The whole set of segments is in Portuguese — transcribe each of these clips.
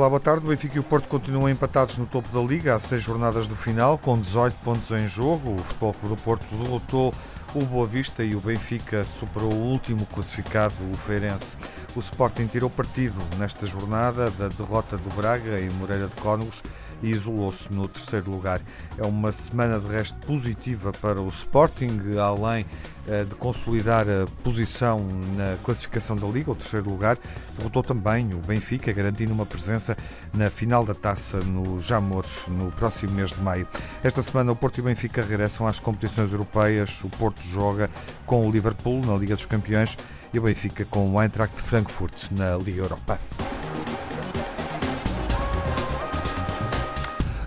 Olá, boa tarde. O Benfica e o Porto continuam empatados no topo da Liga há seis jornadas do final, com 18 pontos em jogo. O Futebol Clube do Porto derrotou o Boa Vista e o Benfica superou o último classificado, o Feirense. O Sporting tirou partido nesta jornada da derrota do Braga em Moreira de Cónegos e isolou-se no terceiro lugar. É uma semana de resto positiva para o Sporting, além eh, de consolidar a posição na classificação da Liga, o terceiro lugar, derrotou também o Benfica, garantindo uma presença na final da taça no Jamores no próximo mês de maio. Esta semana o Porto e o Benfica regressam às competições europeias. O Porto joga com o Liverpool na Liga dos Campeões e o Benfica com o Eintracht Frankfurt na Liga Europa.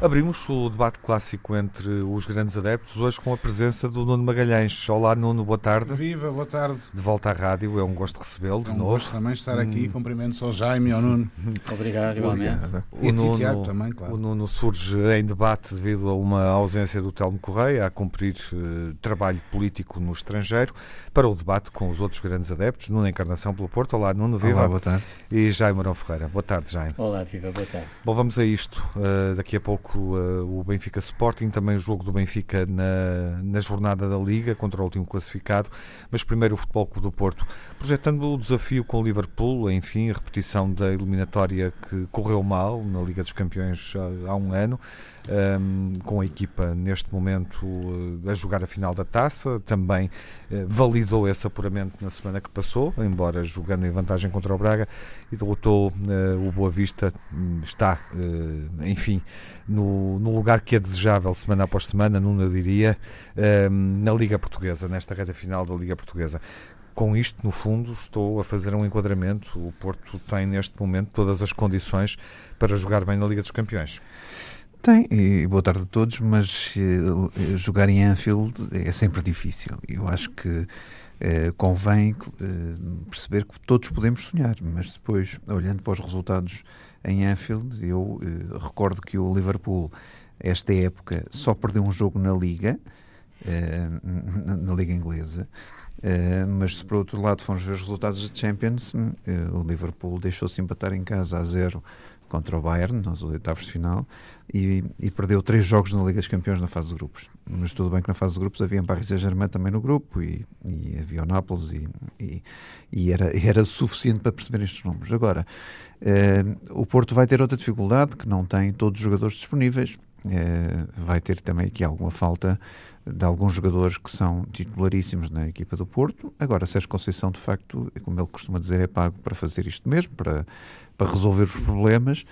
Abrimos o debate clássico entre os grandes adeptos, hoje com a presença do Nuno Magalhães. Olá, Nuno, boa tarde. Viva, boa tarde. De volta à rádio, é um gosto recebê-lo de é um novo. gosto também estar aqui. Hum. Cumprimentos ao Jaime e ao Nuno. Obrigado, igualmente. O, Nuno, Tiago também, claro. o Nuno surge em debate devido a uma ausência do Telmo Correia a cumprir uh, trabalho político no estrangeiro para o debate com os outros grandes adeptos. Nuno Encarnação pelo Porto. Olá, Nuno, viva. Olá, boa tarde. E Jaime Marão Ferreira. Boa tarde, Jaime. Olá, viva, boa tarde. Bom, vamos a isto. Uh, daqui a pouco uh, o Benfica Sporting, também o jogo do Benfica na, na jornada da Liga contra o último classificado, mas primeiro o Futebol Clube do Porto, projetando o desafio com o Liverpool, enfim, a repetição da eliminatória que correu mal na Liga dos Campeões há, há um ano um, com a equipa neste momento uh, a jogar a final da taça, também uh, validou esse apuramento na semana que passou, embora jogando em vantagem contra o Braga e derrotou uh, o Boa Vista, um, está, enfim, no, no, lugar que é desejável semana após semana, eu diria, na Liga Portuguesa, nesta reta final da Liga Portuguesa com isto, no fundo, estou a fazer um enquadramento. O Porto tem neste momento todas as condições para jogar bem na Liga dos Campeões. Tem, e boa tarde a todos, mas uh, jogar em Anfield é sempre difícil. Eu acho que uh, convém uh, perceber que todos podemos sonhar, mas depois, olhando para os resultados em Anfield, eu recordo que o Liverpool, esta época, só perdeu um jogo na Liga, na, na, Liga Inglesa, mas se por outro lado formos ver os resultados da Champions, o Liverpool deixou-se empatar em casa a zero contra o Bayern, nos oitavos de final, e, e, perdeu três jogos na Liga dos Campeões na fase de grupos. Mas tudo bem que na fase de grupos havia Paris Saint-Germain também no grupo, e, e havia o Nápoles, e, e, era, era suficiente para perceber estes números. Agora, eh, o Porto vai ter outra dificuldade, que não tem todos os jogadores disponíveis, vai ter também aqui alguma falta de alguns jogadores que são titularíssimos na equipa do Porto. Agora, Sérgio Conceição, de facto, como ele costuma dizer, é pago para fazer isto mesmo, para, para resolver os problemas,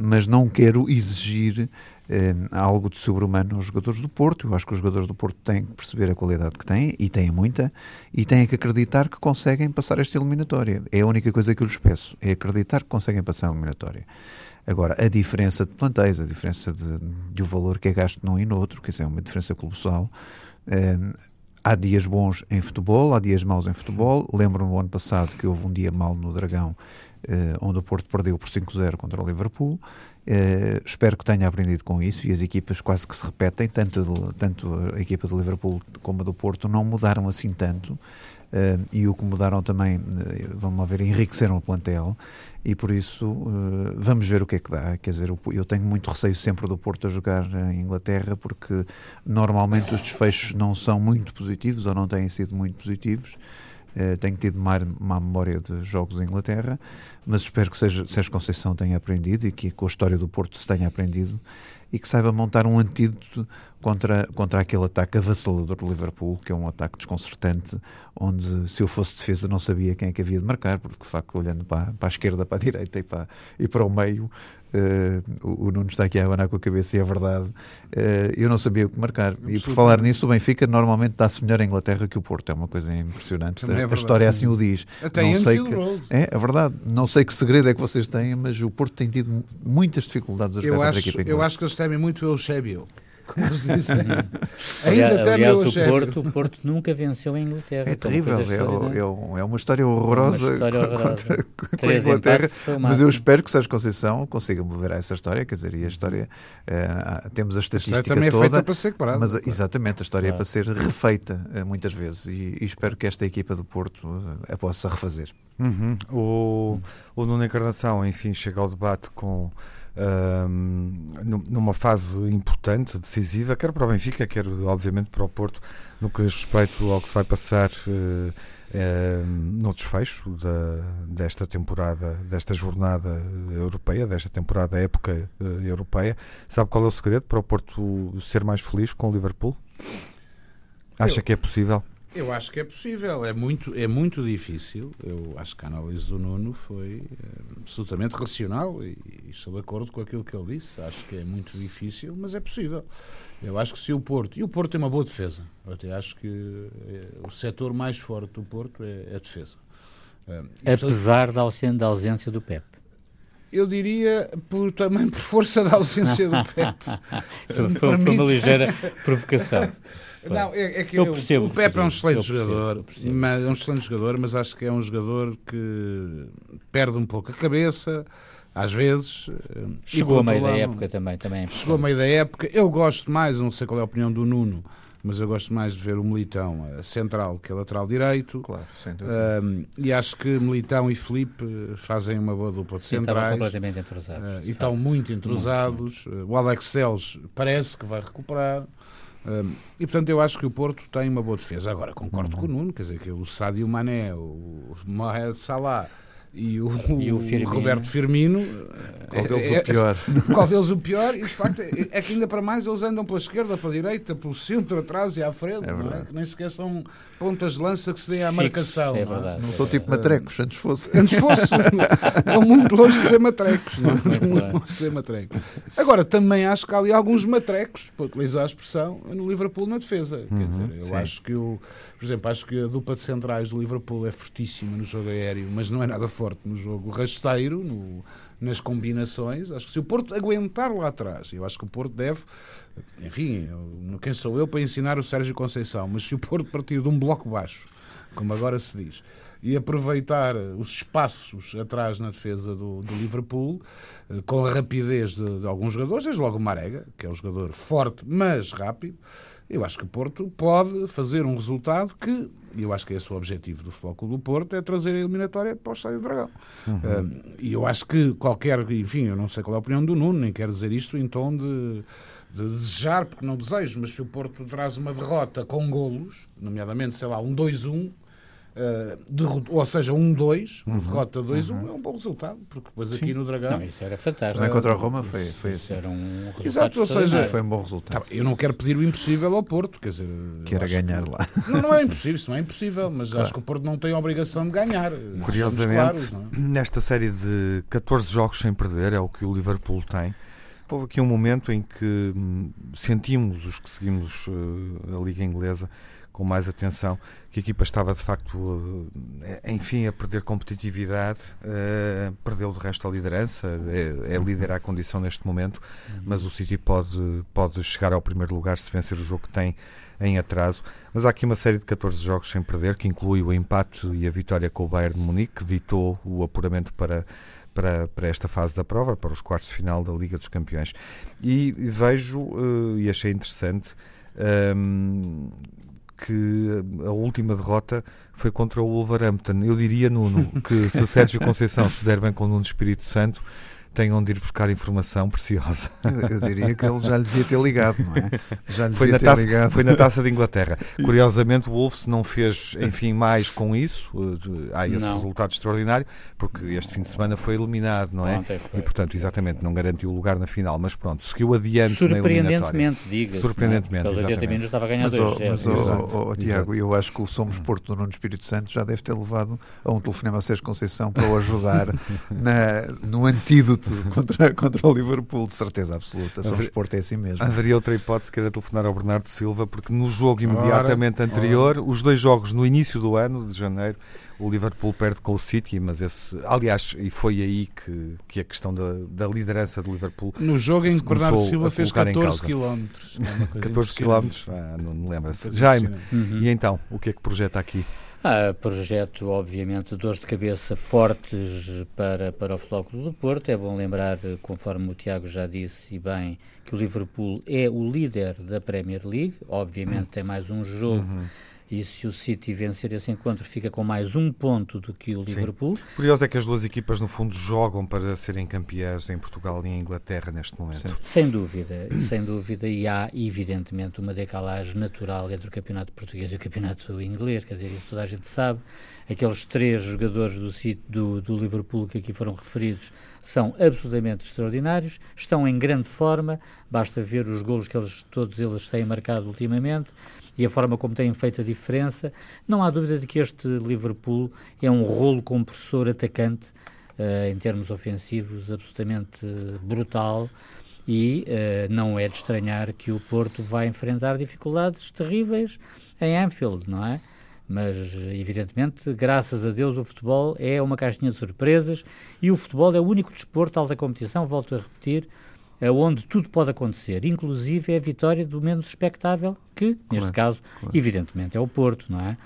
mas não quero exigir eh, algo de sobre-humano aos jogadores do Porto. Eu acho que os jogadores do Porto têm que perceber a qualidade que têm, e têm muita, e têm que acreditar que conseguem passar esta eliminatória. É a única coisa que eu lhes peço, é acreditar que conseguem passar a eliminatória. Agora, a diferença de plantéis, a diferença de, de o valor que é gasto num e no outro, que é uma diferença colossal. Eh, há dias bons em futebol, há dias maus em futebol. Lembro-me no ano passado que houve um dia mau no Dragão, eh, onde o Porto perdeu por 5-0 contra o Liverpool. Uh, espero que tenha aprendido com isso e as equipas quase que se repetem, tanto, tanto a equipa do Liverpool como a do Porto não mudaram assim tanto. Uh, e o que mudaram também, uh, vamos lá ver, enriqueceram o plantel e por isso uh, vamos ver o que é que dá. Quer dizer, eu tenho muito receio sempre do Porto a jogar em Inglaterra porque normalmente os desfechos não são muito positivos ou não têm sido muito positivos. Uh, tenho tido má, má memória de jogos em Inglaterra, mas espero que seja, Sérgio Conceição tenha aprendido e que com a história do Porto se tenha aprendido e que saiba montar um antídoto contra, contra aquele ataque avassalador do Liverpool, que é um ataque desconcertante, onde se eu fosse defesa não sabia quem é que havia de marcar, porque de facto olhando para, para a esquerda, para a direita e para, e para o meio, o, o Nuno está aqui a abanar com a cabeça e é verdade, uh, eu não sabia o que marcar. E por falar nisso, o Benfica normalmente dá-se melhor em Inglaterra que o Porto, é uma coisa impressionante. É a história assim o diz. Até não sei que, é, é verdade. Não sei que segredo é que vocês têm, mas o Porto tem tido muitas dificuldades a jogar eu acho, a equipa Eu acho que eles temem muito o Eusébio como eles dizem. Ainda aliás, aliás o, Porto, o Porto nunca venceu a Inglaterra. É terrível, é, é, é, uma história horrorosa, uma história horrorosa. contra, contra a Inglaterra. Mas eu espero que Sérgio Conceição consiga mover essa história, quer dizer, e a história, uh, temos a estatística a também toda. É feita para ser quebrada. Mas, exatamente, a história claro. é para ser refeita uh, muitas vezes e, e, espero que esta equipa do Porto uh, a possa refazer. Uhum. O, o Nuno Encarnação, enfim, chega ao debate com numa fase importante, decisiva, quer para o Benfica, quer obviamente para o Porto, no que diz respeito ao que se vai passar uh, no desfecho da, desta temporada, desta jornada europeia, desta temporada época uh, europeia. Sabe qual é o segredo para o Porto ser mais feliz com o Liverpool? Acha Eu... que é possível? Eu acho que é possível, é muito, é muito difícil. Eu acho que a análise do Nuno foi é, absolutamente racional e, e, estou de acordo com aquilo que ele disse. Acho que é muito difícil, mas é possível. Eu acho que se o Porto. E o Porto tem uma boa defesa. Eu até acho que é, o setor mais forte do Porto é, é a defesa. É, Apesar da ausência, da ausência do Pep. Eu diria por, também por força da ausência do Pep. foi, foi uma ligeira provocação. Não, é, é que eu percebo, o Pepe é um excelente jogador, mas é um excelente jogador, mas acho que é um jogador que perde um pouco a cabeça, às vezes. Eh, chegou a meio da época também, também é Chegou a meio da época. Eu gosto mais, não sei qual é a opinião do Nuno, mas eu gosto mais de ver o Militão a central que a lateral direito. Claro, sem Um, e acho que Militão e Felipe fazem uma boa dupla de Sim, centrais. completamente entrosados. Uh, e estão muito entrosados. Muito. Uh, o Alex Teles parece que vai recuperar e portanto eu acho que o Porto tem uma boa defesa. Agora concordo uhum. com o Nuno, quer dizer que o Sadio Mané, o Mohamed Salah e o, e o Firmino. Roberto Firmino. Qual deles é, o pior? Qual deles o pior? E de facto é, é, que ainda para mais eles andam pela esquerda, pela direita, pelo centro, atrás e à frente, é não é? que nem sequer são pontas de lança que se deem à marcação. É verdade, não, não sou tipo matrecos, antes fosse. Antes fosse. Estão muito longe de ser matrecos. Não? Muito longe de ser matrecos. Agora, também acho que há ali alguns matrecos, para utilizar a expressão, no Liverpool na defesa. Uhum, Quer dizer, eu sim. acho que o. Por exemplo, acho que a dupla de centrais do Liverpool é fortíssima no jogo aéreo, mas não é nada forte no jogo rasteiro, no, nas combinações. Acho que se o Porto aguentar lá atrás, eu acho que o Porto deve, enfim, quem sou eu para ensinar o Sérgio Conceição, mas se o Porto partir de um bloco baixo, como agora se diz, e aproveitar os espaços atrás na defesa do, do Liverpool, eh, com a rapidez de, de, alguns jogadores, desde logo o Marega, que é um jogador forte, mas rápido, eu acho que o Porto pode fazer um resultado que, eu acho que é esse o objetivo do Futebol Clube do Porto, é trazer a eliminatória para o Estádio do Dragão. Uhum. Uh, e eu acho que qualquer, enfim, eu não sei qual é a opinião do Nuno, nem quero dizer isto em tom de, de desejar, porque não desejo, mas se o Porto traz uma derrota com golos, nomeadamente, sei lá, um 2-1, Uh, de, ou seja, 1-2, um uhum, derrota 2-1 um, uhum. é um bom resultado, porque depois Sim. aqui no Dragão. Não, isso era fantástico. Também contra a Roma foi, foi isso. Era um resultado Exato, ou seja, foi um bom resultado. Tá, eu não quero pedir o impossível ao Porto, quer dizer, que era ganhar que, lá. Não, não é impossível, isso não é impossível, mas claro. acho que o Porto não tem a obrigação de ganhar. Curiosamente, claros, é? nesta série de 14 jogos sem perder, é o que o Liverpool tem. Houve aqui um momento em que hum, sentimos, os que seguimos uh, a Liga Inglesa, com mais atenção, que a equipa estava de facto, eh, enfim, a perder competitividade, uh, perdeu de resto a liderança, é, é líder à condição neste momento, uhum. mas o City pode, pode chegar ao primeiro lugar se vencer o jogo que tem em atraso. Mas há aqui uma série de 14 jogos sem perder, que inclui o empate e a vitória com o Bayern de Munique, que ditou o apuramento para para, para esta fase da prova, para os quartos de final da Liga dos Campeões. E vejo, uh, e achei interessante, um, ehm, que a última derrota foi contra o Wolverhampton. Eu diria, Nuno, que se Sérgio Conceição se der bem com o Nuno Espírito Santo, tenham de ir buscar informação preciosa. Eu, diria que ele já lhe devia ter ligado, não é? Já lhe foi devia ter taça, ligado. Foi na taça de Inglaterra. Curiosamente, o Wolves não fez, enfim, mais com isso. Há esse não. resultado extraordinário, porque este fim de semana foi eliminado, não é? E, portanto, exatamente, não garantiu o lugar na final, mas pronto, seguiu adiante na Surpreendentemente, diga Surpreendentemente. Pelos 80 minutos estava a ganhar 2 Mas, oh, oh, Tiago, eu acho que o Somos Porto do Nuno Espírito Santo já deve ter levado a um telefonema a Sérgio Conceição para o ajudar na, no antídoto Porto contra, contra o Liverpool, de certeza absoluta. São Porto é assim mesmo. Haveria outra hipótese que era telefonar ao Bernardo Silva, porque no jogo imediatamente ora, anterior, ora. os dois jogos no início do ano, de janeiro, o Liverpool perde com o City, mas esse, aliás, e foi aí que, que a questão da, da liderança do Liverpool. No jogo em que Bernardo Silva fez 14 km. 14 km? Ah, não me lembro. Jaime, uhum. e então, o que é que projeta aqui? Ah, projeto, obviamente, dores de cabeça fortes para, para o Clube do Porto. É bom lembrar, conforme o Tiago já disse e bem, que o Liverpool é o líder da Premier League. Obviamente tem mais um jogo uhum e se o City vencer esse encontro, fica com mais um ponto do que o Liverpool. Sim. Curioso é que as duas equipas, no fundo, jogam para serem campeãs em Portugal e em Inglaterra neste momento. Sim. Sem dúvida, sem dúvida. E há, evidentemente, uma decalagem natural entre o campeonato português e o campeonato inglês. Quer dizer, isso toda a gente sabe. Aqueles três jogadores do, do, do Liverpool que aqui foram referidos são absolutamente extraordinários, estão em grande forma, basta ver os golos que eles, todos eles têm marcado ultimamente e a forma como têm feito a diferença. Não há dúvida de que este Liverpool é um rolo compressor atacante uh, em termos ofensivos absolutamente brutal e uh, não é de estranhar que o Porto vai enfrentar dificuldades terríveis em Anfield, não é? Mas, evidentemente, graças a Deus, o futebol é uma caixinha de surpresas e o futebol é o único desporto de alta competição, volto a repetir, onde tudo pode acontecer, inclusive é a vitória do menos expectável, que, neste claro, caso, claro. evidentemente, é o Porto, não é?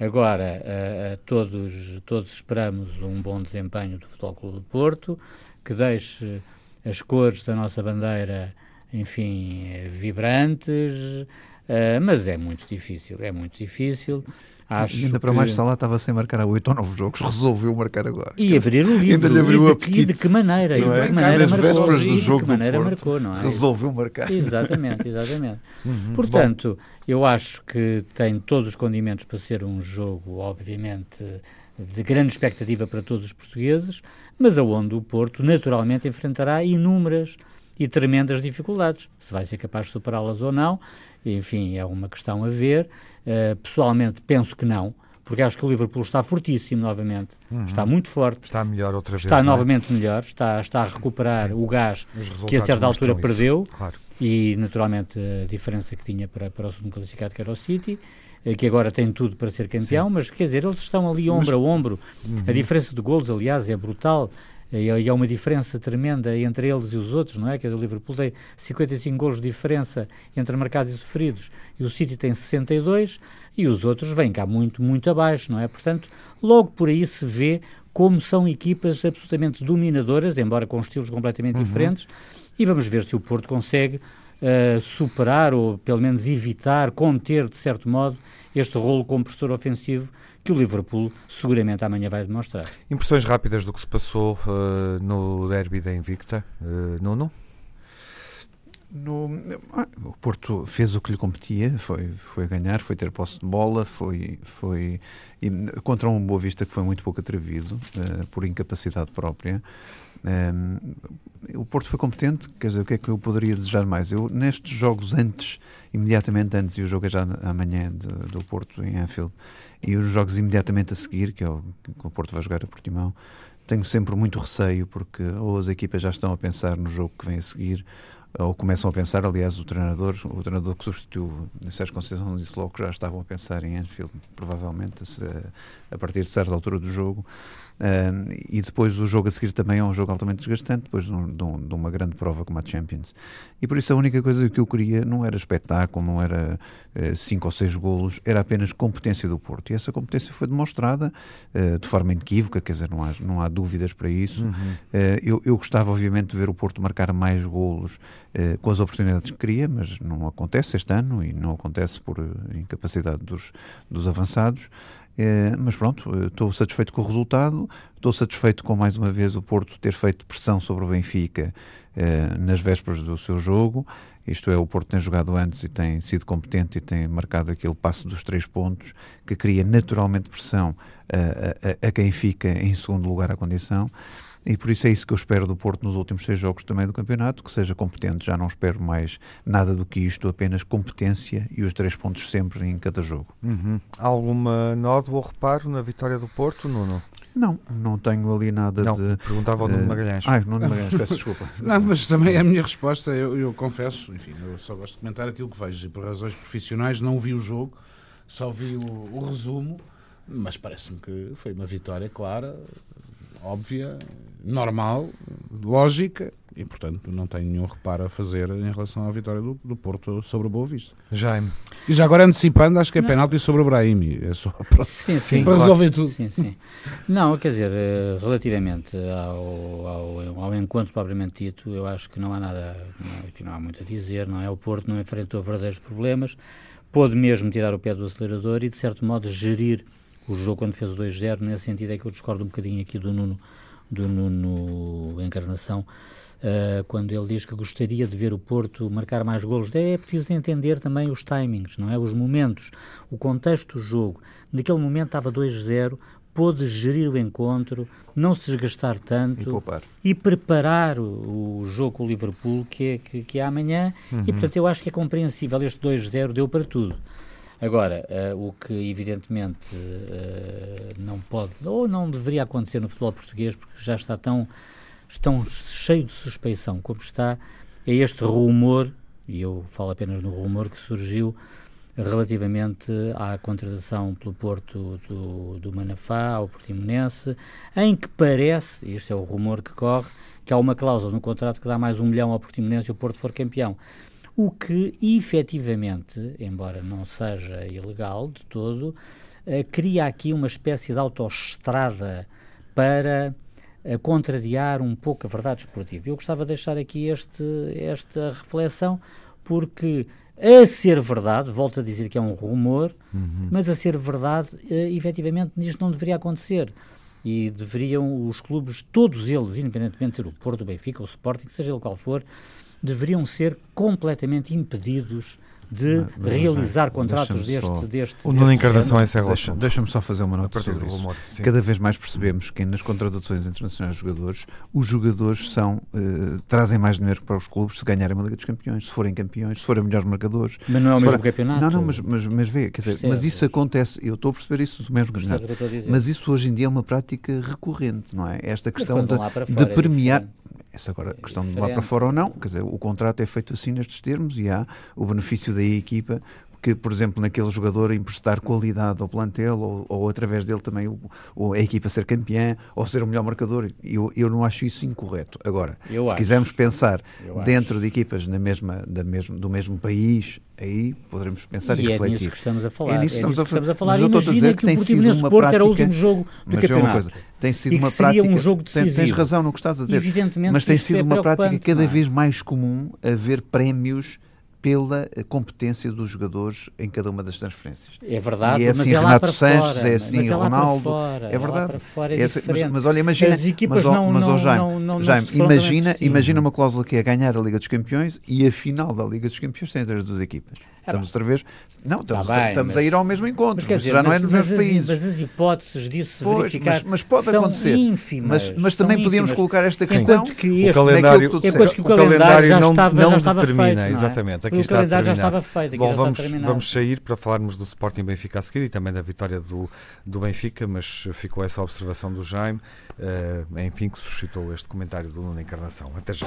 Agora, uh, todos, todos esperamos um bom desempenho do Futebol Clube do Porto, que deixe as cores da nossa bandeira, enfim, vibrantes, uh, mas é muito difícil, é muito difícil. Acho ainda para que... mais Salah estava sem marcar há 8 ou 9 jogos, resolveu marcar agora. E abrir o livro. Ainda lhe abriu e de, que, de que maneira? É? de que maneira marcou? Do jogo de que maneira marcou, não é? Resolveu marcar. Exatamente, exatamente. uhum, Portanto, bom. eu acho que tem todos os condimentos para ser um jogo, obviamente, de grande expectativa para todos os portugueses, mas aonde o Porto naturalmente enfrentará inúmeras e tremendas dificuldades. Se vai ser capaz de superá-las ou não, enfim, é uma questão a ver. Uh, pessoalmente, penso que não, porque acho que o Liverpool está fortíssimo novamente, uhum. está muito forte. Está melhor outra vez. Está é? novamente melhor, está, está a recuperar Sim. o gás que a certa altura perdeu claro. e, naturalmente, a diferença que tinha para, para o segundo classificado, que era o City eh, que agora tem tudo para ser campeão, Sim. mas quer dizer, eles estão ali ombro mas, a ombro. Uhum. A diferença de golos, aliás, é brutal. E há uma diferença tremenda entre eles e os outros, não é? Que o Liverpool tem 55 golos de diferença entre marcados e sofridos e o City tem 62 e os outros vêm cá muito, muito abaixo, não é? Portanto, logo por aí se vê como são equipas absolutamente dominadoras, embora com estilos completamente uhum. diferentes, e vamos ver se o Porto consegue uh, superar ou pelo menos evitar, conter de certo modo este rolo compressor ofensivo que o Liverpool seguramente amanhã vai demonstrar. Impressões rápidas do que se passou uh, no derby da Invicta, uh, Nuno? No, ah, o Porto fez o que lhe competia, foi, foi ganhar, foi ter posse de bola, foi, foi e, contra um Boa Vista que foi muito pouco atrevido, uh, por incapacidade própria. Um, o Porto foi competente, quer dizer, o que é que eu poderia desejar mais? Eu, nestes jogos antes, imediatamente antes, e o jogo é já amanhã de, do Porto em Anfield, e os jogos imediatamente a seguir, que é o que o Porto vai jogar a Portimão, tenho sempre muito receio, porque ou as equipas já estão a pensar no jogo que vem a seguir, ou começam a pensar, aliás, o treinador, o treinador que substituiu Sérgio Conceição disse logo que já estavam a pensar em Anfield, provavelmente, a, a partir de certa altura do jogo. Uh, e depois o jogo a seguir também é um jogo altamente desgastante, depois de, um, de, uma grande prova como a Champions. E por isso a única coisa que eu queria não era espetáculo, não era uh, cinco ou seis golos, era apenas competência do Porto. E essa competência foi demonstrada uh, de forma inequívoca, quer dizer, não há, não há dúvidas para isso. Uhum. Eh, eu, eu gostava, obviamente, de ver o Porto marcar mais golos com as oportunidades que queria, mas não acontece este ano e não acontece por incapacidade dos, dos avançados. É, mas pronto, estou satisfeito com o resultado, estou satisfeito com mais uma vez o Porto ter feito pressão sobre o Benfica é, nas vésperas do seu jogo. Isto é, o Porto tem jogado antes e tem sido competente e tem marcado aquele passo dos três pontos que cria naturalmente pressão a, a, a quem fica em segundo lugar à condição e por isso é isso que eu espero do Porto nos últimos seis jogos também do campeonato, que seja competente. Já não espero mais nada do que isto, apenas competência e os três pontos sempre em cada jogo. Uhum. Alguma nódoa ou reparo na vitória do Porto, Nuno? Não, não tenho ali nada não, de. Perguntava ao Nuno Magalhães. Ai, Nuno Magalhães, peço desculpa. Não, mas também é a minha resposta, eu, eu, confesso, enfim, eu só gosto de comentar aquilo que vejo e por razões profissionais não vi o jogo, só vi o, o resumo, mas parece-me que foi uma vitória clara, óbvia, normal, lógica e, portanto, não tenho nenhum reparo a fazer em relação à vitória do, do Porto sobre o Boa Vista. Jaime. E já agora antecipando, acho que é penalti sobre o Brahimi. É só para, sim, sim, para resolver tudo. Sim, sim. Não, quer dizer, eh, relativamente ao, ao, ao, encontro propriamente dito, eu acho que não há nada, não, enfim, não há muito a dizer, não é? O Porto não enfrentou verdadeiros problemas, pôde mesmo tirar o pé do acelerador e, de certo modo, gerir o jogo quando fez o 2-0. Nesse sentido é que eu discordo um bocadinho aqui do Nuno, do Nuno Encarnação uh, quando ele diz que gostaria de ver o Porto marcar mais golos. É, é preciso entender também os timings, não é? Os momentos, o contexto do jogo. Naquele momento estava 2-0, pôde gerir o encontro, não se desgastar tanto e, e preparar o, o, jogo com o Liverpool que é, que, que é amanhã. Uhum. E portanto eu acho que é compreensível. Este 2-0 deu para tudo. Agora, uh, o que evidentemente uh, não pode ou não deveria acontecer no futebol português, porque já está tão estão cheio de suspeição, como está, é este rumor, e eu falo apenas no rumor que surgiu relativamente à contratação pelo Porto do, do Manafá ao Portimonense, em que parece, este é o rumor que corre, que há uma cláusula no contrato que dá mais um milhão ao Portimonense e o Porto for campeão. O que, efetivamente, embora não seja ilegal de todo, eh, cria aqui uma espécie de autoestrada para a contrariar um pouco a verdade esportiva. Eu gostava de deixar aqui este, esta reflexão, porque a ser verdade, volto a dizer que é um rumor, uhum. mas a ser verdade, uh, efetivamente, isto não deveria acontecer. E deveriam os clubes, todos eles, independentemente de ser o Porto, o Benfica, o Sporting, seja ele qual for, deveriam ser completamente impedidos de mas, realizar mas, contratos deste, só, deste. O Nuno Encarnação é Deixa-me deixa só fazer uma nota sobre isso. Rumor, Cada vez mais percebemos que nas contratações internacionais de jogadores, os jogadores são, uh, trazem mais dinheiro para os clubes se ganharem uma Liga dos Campeões, se forem campeões, se forem melhores marcadores. Mas não é o mesmo campeonato? Não, não, mas, mas, mas vê, quer dizer, mas isso acontece, eu estou a perceber isso do mesmo campeonato, mas isso hoje em dia é uma prática recorrente, não é? Esta questão de, de é premiar. Essa agora, a questão de lá para fora ou não, quer dizer, o contrato é feito assim nestes termos e há o benefício da equipa que, por exemplo, naquele jogador emprestar qualidade ao plantel ou, ou através dele também o, o, a equipa ser campeã ou ser o melhor marcador. Eu, eu não acho isso incorreto. Agora, eu se acho. quisermos pensar eu dentro acho. de equipas na mesma, da mesmo, do mesmo país, aí poderemos pensar e, e refletir. É nisso que estamos a falar. É nisso é nisso que estamos a falar. Mas Imagina dizer que, que tem sido uma Porto prática, era o último jogo do campeonato. Coisa, tem sido uma prática. Um jogo decisivo. Tens, tens razão no que estás a dizer. Evidentemente mas tem sido é uma prática cada é? vez mais comum haver prémios pela competência dos jogadores em cada uma das transferências. É verdade, e é assim mas é Renato Sanches, fora, é assim é Ronaldo, fora, é verdade. É é assim, mas, mas, olha, imagina, As mas, não, mas não, Jaime, não, não, Jaime imagina, imagina uma cláusula que é ganhar a Liga dos Campeões e a final da Liga dos Campeões tem as duas equipas. É estamos outra vez. Não, estamos, tá bem, estamos mas, a ir ao mesmo encontro, mas, dizer, já não é nos mesmos países. Mas as hipóteses disso se pois, verificar mas, mas pode são acontecer. ínfimas. Mas, mas também podíamos colocar esta questão. Enquanto que este, o calendário, que enquanto que o, o calendário já não, estava, não já estava determina, feito. Exatamente, aqui o está calendário já estava feito. Bom, vamos, vamos sair para falarmos do Sporting Benfica a seguir e também da vitória do, do Benfica, mas ficou essa observação do Jaime, uh, enfim, que suscitou este comentário do Nuno Encarnação. Até já.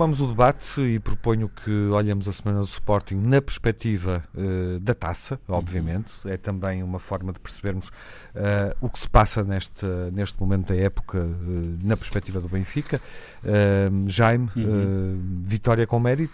Retomamos o debate e proponho que olhemos a semana do Sporting na perspectiva uh, da taça, obviamente. Uhum. É também uma forma de percebermos uh, o que se passa neste, neste momento da época uh, na perspectiva do Benfica. Jaime, uhum. vitória com mérito,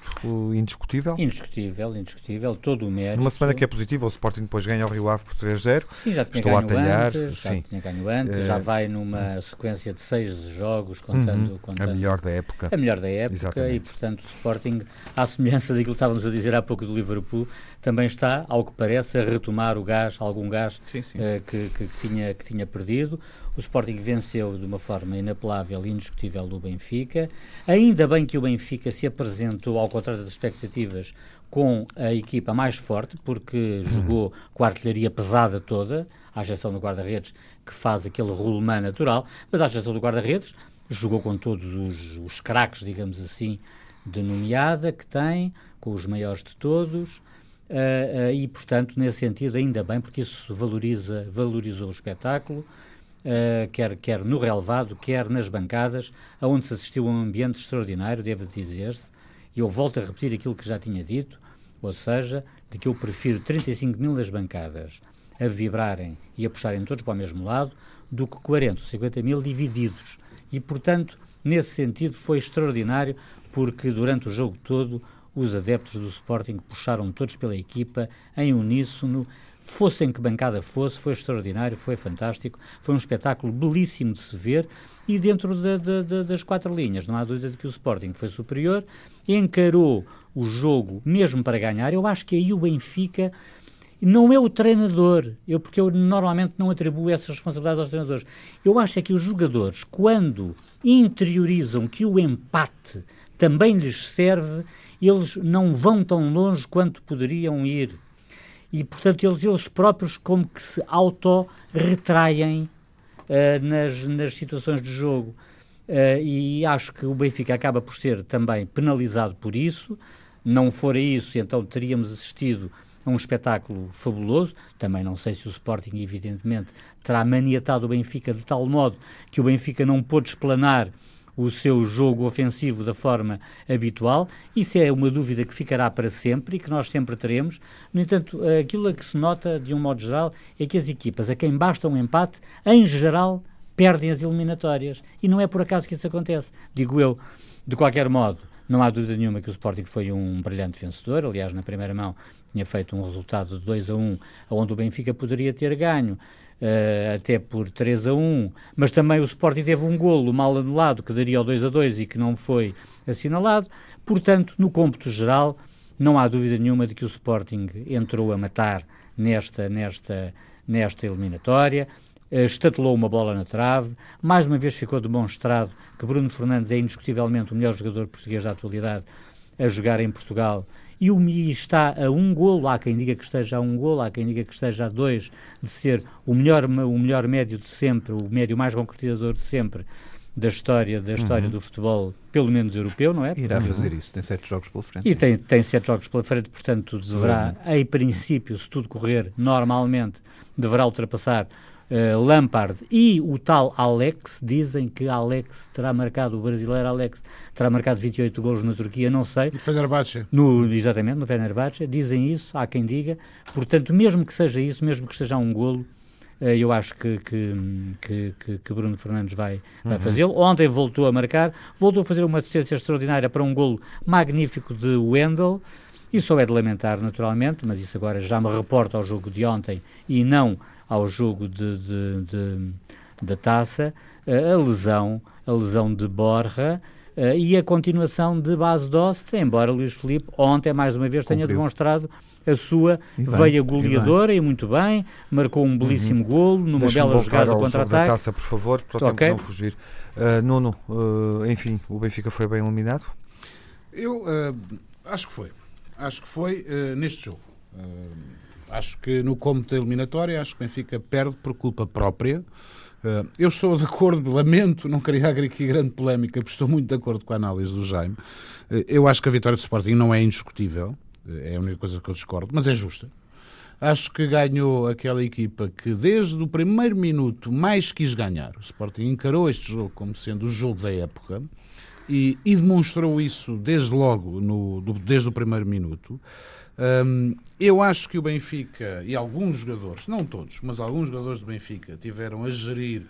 indiscutível? Indiscutível, indiscutível, todo o mérito. Numa semana que é positiva, o Sporting depois ganha o Rio Ave por 3-0. Sim, já tinha Estou ganho a talhar, antes, já sim. tinha ganho antes, já vai numa sequência de seis jogos, contando, uhum. contando a melhor da época. A melhor da época. E, portanto, o Sporting, à semelhança daquilo que estávamos a dizer há pouco do Liverpool, também está, ao que parece, a retomar o gás, algum gás sim, sim. Uh, que, que, tinha, que tinha perdido. O Sporting venceu de uma forma inapelável e indiscutível do Benfica. Ainda bem que o Benfica se apresentou, ao contrário das expectativas, com a equipa mais forte, porque hum. jogou com a artilharia pesada toda, à exceção do guarda-redes, que faz aquele rolemã natural, mas à exceção do guarda-redes, jogou com todos os, os craques, digamos assim, de nomeada que tem, com os maiores de todos, uh, uh, e, portanto, nesse sentido, ainda bem, porque isso valoriza, valorizou o espetáculo, uh, quer, quer no relevado, quer nas bancadas, onde se assistiu a um ambiente extraordinário, deve dizer-se, e eu volto a repetir aquilo que já tinha dito, ou seja, de que eu prefiro 35 mil nas bancadas a vibrarem e a puxarem todos para o mesmo lado, do que 40 ou 50 mil divididos. E, portanto, nesse sentido, foi extraordinário, porque durante o jogo todo os adeptos do Sporting puxaram todos pela equipa, em uníssono, fosse em que bancada fosse, foi extraordinário, foi fantástico, foi um espetáculo belíssimo de se ver e dentro de, de, de, das quatro linhas, não há dúvida de que o Sporting foi superior, encarou o jogo mesmo para ganhar. Eu acho que aí o Benfica não é o treinador, eu, porque eu normalmente não atribuo essas responsabilidades aos treinadores. Eu acho é que os jogadores, quando interiorizam que o empate também lhes serve, eles não vão tão longe quanto poderiam ir. E, portanto, eles, eles próprios como que se auto-retraem uh, nas, nas situações de jogo. Uh, e acho que o Benfica acaba por ser também penalizado por isso. Não fora isso, então teríamos assistido a um espetáculo fabuloso. Também não sei se o Sporting, evidentemente, terá maniatado o Benfica de tal modo que o Benfica não pôde explanar o seu jogo ofensivo da forma habitual. Isso é uma dúvida que ficará para sempre e que nós sempre teremos. No entanto, aquilo que se nota, de um modo geral, é que as equipas a quem basta um empate, em geral, perdem as eliminatórias. E não é por acaso que isso acontece. Digo eu, de qualquer modo, não há dúvida nenhuma que o Sporting foi um brilhante vencedor. Aliás, na primeira mão tinha feito um resultado de 2 a 1, onde o Benfica poderia ter ganho uh, até por 3 a 1, mas também o Sporting teve um golo mal anulado que daria ao 2 a 2 e que não foi assinalado. Portanto, no cômputo geral, não há dúvida nenhuma de que o Sporting entrou a matar nesta, nesta, nesta eliminatória, uh, estatelou uma bola na trave, mais uma vez ficou demonstrado que Bruno Fernandes é indiscutivelmente o melhor jogador português da atualidade a jogar em Portugal e o Mi está a um golo, há quem diga que esteja a um golo, há quem diga que esteja a dois, de ser o melhor, o melhor médio de sempre, o médio mais concretizador de sempre da história, da história uhum. do futebol, pelo menos europeu, não é? Irá fazer isso, tem sete jogos pela frente. E tem, tem sete jogos pela frente, portanto deverá, em princípio, se tudo correr normalmente, deverá ultrapassar uh, Lampard e o tal Alex, dizem que Alex terá marcado, o brasileiro Alex terá marcado 28 golos na Turquia, não sei. No Fenerbahçe. No, exatamente, no Fenerbahçe, dizem isso, há quem diga. Portanto, mesmo que seja isso, mesmo que seja um golo, uh, eu acho que, que, que, que, Bruno Fernandes vai, vai uhum. fazê-lo. Ontem voltou a marcar, voltou a fazer uma assistência extraordinária para um golo magnífico de Wendel. Isso só é de lamentar, naturalmente, mas isso agora já me reporta ao jogo de ontem e não ao jogo de, de, de da taça, a lesão, a lesão de Borja uh, e a continuação de base Dost, embora Luís Filipe ontem mais uma vez tenha Cumpriu. demonstrado a sua veia goleadora e, e, muito bem, marcou um belíssimo uhum. golo numa bela jogada de contra-ataque. taça, por favor, para o okay. tempo não fugir. Uh, Nuno, uh, enfim, o Benfica foi bem eliminado? Eu uh, acho que foi. Acho que foi neste jogo. Acho que no cômodo da eliminatória, acho que o Benfica perde por culpa própria. Uh, eu estou de acordo, lamento, não queria aqui grande polémica, porque estou muito de acordo com a análise do Jaime. Uh, eu acho que a vitória do Sporting não é indiscutível, uh, é a única coisa que eu discordo, mas é justa. Acho que ganhou aquela equipa que desde o primeiro minuto mais quis ganhar. O Sporting encarou este jogo como sendo o jogo da época e, e demonstrou isso desde logo, no, desde o primeiro minuto. Um, eu acho que o Benfica e alguns jogadores, não todos, mas alguns jogadores do Benfica tiveram a gerir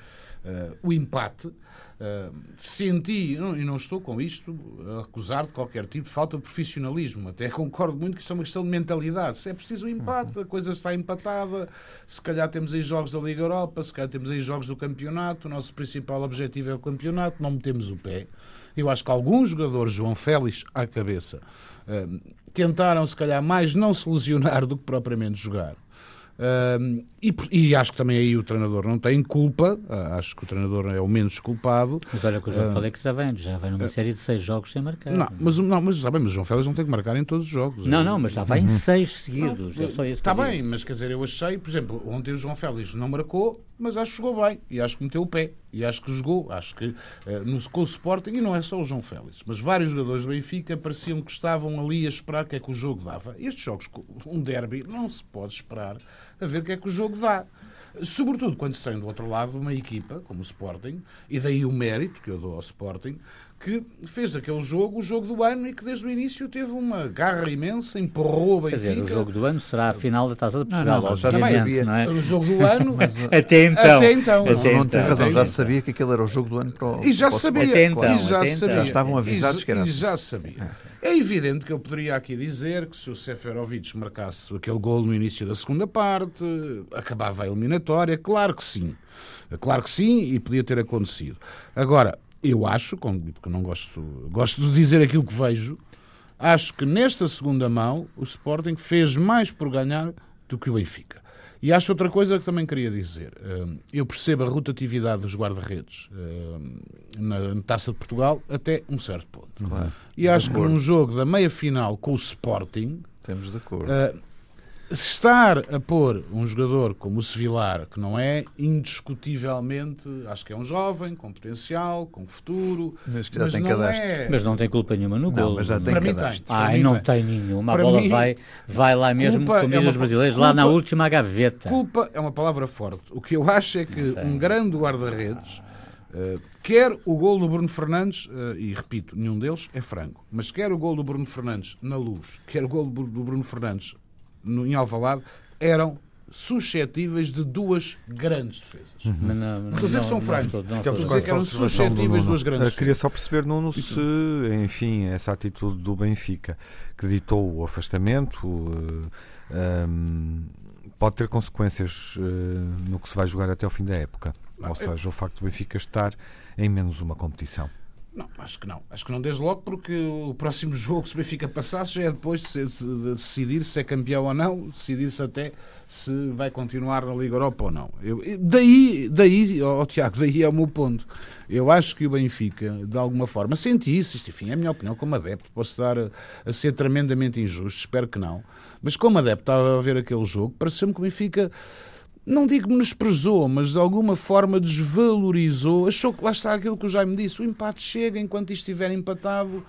uh, o empate. Uh, senti, e não, não estou com isto a acusar de qualquer tipo de falta de profissionalismo, até concordo muito que isto é uma questão de mentalidade. Se é preciso um empate, a coisa está empatada. Se calhar temos aí jogos da Liga Europa, se calhar temos aí jogos do campeonato. O nosso principal objetivo é o campeonato, não metemos o pé. Eu acho que alguns jogadores, João Félix à cabeça, uh, tentaram, se calhar, mais não se lesionar do que propriamente jogar. Uh, e, e, acho que também aí o treinador não tem culpa, uh, acho que o treinador é o menos culpado. Mas olha que o João uh, Félix já vem, já vem numa série de seis jogos sem marcar. Não, mas, não, mas, está bem, mas o João Félix não tem que marcar em todos os jogos. Não, não, mas já vai em uhum. seis seguidos. Não, é está bem, mas quer dizer, eu achei, por exemplo, ontem o João Félix não marcou, mas acho que jogou bem e acho que meteu o pé. E acho que jogou, acho que uh, no, com o Sporting, e não é só o João Félix, mas vários jogadores do Benfica pareciam que estavam ali a esperar o que é que o jogo dava. Estes jogos, um derby, não se pode esperar a ver o que é que o jogo dá. Sobretudo quando se tem do outro lado uma equipa, como o Sporting, e daí o mérito que eu dou ao Sporting, que fez aquele jogo, o jogo do ano, e que desde o início teve uma garra imensa, empurrou o Benfica. Quer dizer, o jogo do ano será a final da Taça de Portugal, não, não, já sabia. não é? O jogo do ano... mas, até então. Até então. Mas não, não tem razão, já sabia que aquele era o jogo do ano para o E já sabia. Até então, e já até sabia. então. Já estavam avisados e, que era E assim. já sabia. É evidente que eu poderia aqui dizer que se o Seferovic marcasse aquele gol no início da segunda parte, acabava a eliminatória. Claro que sim. Claro que sim, e podia ter acontecido. Agora, eu acho, porque não gosto, gosto de dizer aquilo que vejo, acho que nesta segunda mão o Sporting fez mais por ganhar do que o Benfica. E acho outra coisa que também queria dizer. Eu percebo a rotatividade dos guarda-redes na Taça de Portugal até um certo ponto. Claro. E acho que num jogo da meia-final com o Sporting, Temos de acordo. Estar a pôr um jogador como o Sevilar, que não é indiscutivelmente, acho que é um jovem, com potencial, com futuro, Mas que já mas tem não cadastro. é... Mas não tem culpa nenhuma no golo. mas já tem Para mim cadastro. tem. Para Ai, mim não tem. tem nenhuma. A Para bola mim, vai, vai lá mesmo, culpa como é dizem os brasileiros, lá na culpa- última gaveta. Culpa é uma palavra forte. O que eu acho é que tem. um grande guarda-redes, eh, quer o gol do Bruno Fernandes, eh, e repito, nenhum deles é franco, mas quer o gol do Bruno Fernandes na luz, quer o gol do Bruno Fernandes no, em Alvalade, eram suscetíveis de duas grandes defesas. Mas não, não, Estou a dizer que são francos. estou- dizer que eram suscetíveis Nuno. duas grandes Eh, Queria defesas. só perceber, Nuno, se, enfim, essa atitude do Benfica, que ditou o afastamento, eh, ehm, pode ter consequências eh, no que se vai jogar até ao fim da época. Ou seja, o facto do Benfica estar em menos uma competição. Não, acho que não. Acho que não desde logo, porque o próximo jogo, se o Benfica passasse, é depois de, decidir se é campeão ou não, decidir-se até se vai continuar na Liga Europa ou não. Eu, daí, daí ó, Tiago, daí é o meu ponto. Eu acho que o Benfica, de alguma forma, senti isso, isto, enfim, é a minha opinião como adepto, posso estar a, a ser tremendamente injusto, espero que não, mas como adepto estava a ver aquele jogo, pareceu-me que o Benfica não digo menosprezou, mas de alguma forma desvalorizou. Achou que lá está aquilo que o Jaime disse: o empate chega enquanto isto estiver empatado.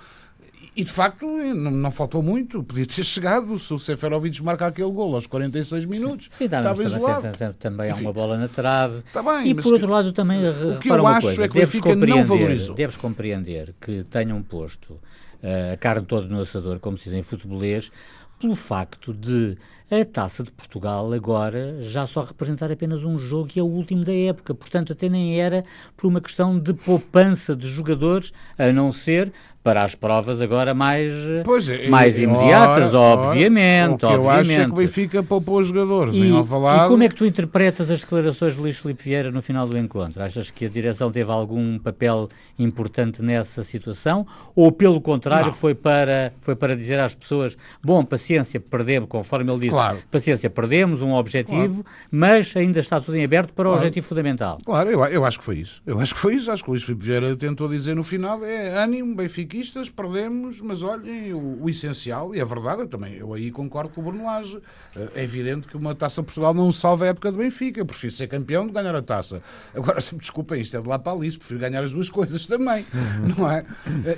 E de facto não, não faltou muito, podia ter chegado se o Seferovic marca aquele gol aos 46 minutos. Sim, tá, Estava isolado. também há Enfim. uma bola na trave. Está bem, E por outro que- lado também o que eu acho coisa, é que o deves Benfica não valorizou. deves compreender que tenham posto eh, a carne toda no assador, como se diz em futebolês, pelo facto de a Taça de Portugal agora já só representar apenas um jogo e é o último da época, portanto até nem era por uma questão de poupança de jogadores, a não ser para as provas agora mais, Pois mais e- imediatas, ora, ora, obviamente, O que eu acho é que obviamente. o Benfica poupou os jogadores E, em Alvalade. e como é que tu interpretas as declarações de Luís Filipe Vieira no final do encontro? Achas que a direção teve algum papel importante nessa situação? Ou, pelo contrário, Não. foi para, foi para dizer às pessoas: bom, paciência, perdemos, conforme ele disse, Claro. paciência, perdemos um objetivo, mas ainda está tudo em aberto para o Claro. objetivo fundamental. Claro, eu, eu acho que foi isso. Eu acho que foi isso. Acho que o Luís Filipe Vieira tentou dizer no final: é ânimo, benfiquistas, perdemos, mas olhem o, o essencial, e é verdade, eu também eu aí concordo com o Bruno Lage. É evidente que uma taça Portugal não salva a época do Benfica. Eu prefiro ser campeão de ganhar a taça. Agora, desculpem, isto é de lá para ali, prefiro ganhar as duas coisas também, não é?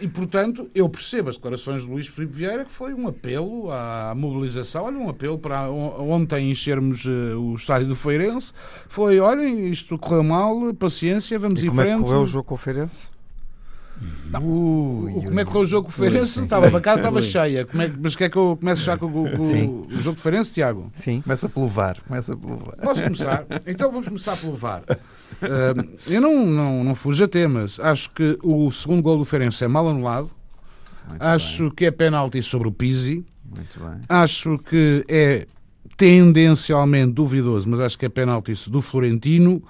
E portanto, eu percebo as declarações de Luís Filipe Vieira que foi um apelo à mobilização, olha, um apelo para on- ontem enchermos eh, o estádio do Feirense. Foi, olhem, isto correu mal, paciência, vamos E em como é frente. que correu o jogo com o Feirense? O- como é que correu o jogo Feirense? Estava cá, estava Ui. cheia. Como é, que- mas quer que eu comece já com, o- com o, jogo Feirense, Tiago? Sim. Começa pelo VAR. Começa pelo VAR. Posso começar? Então vamos começar pelo VAR. Ah, eu não, não, não fujo a temas. Acho que o segundo gol do Feirense é mal anulado. Muito Acho que é penalti sobre o Pizzi. bem, Muito bem. Acho que é tendencialmente duvidoso, mas acho que é penalti do Florentino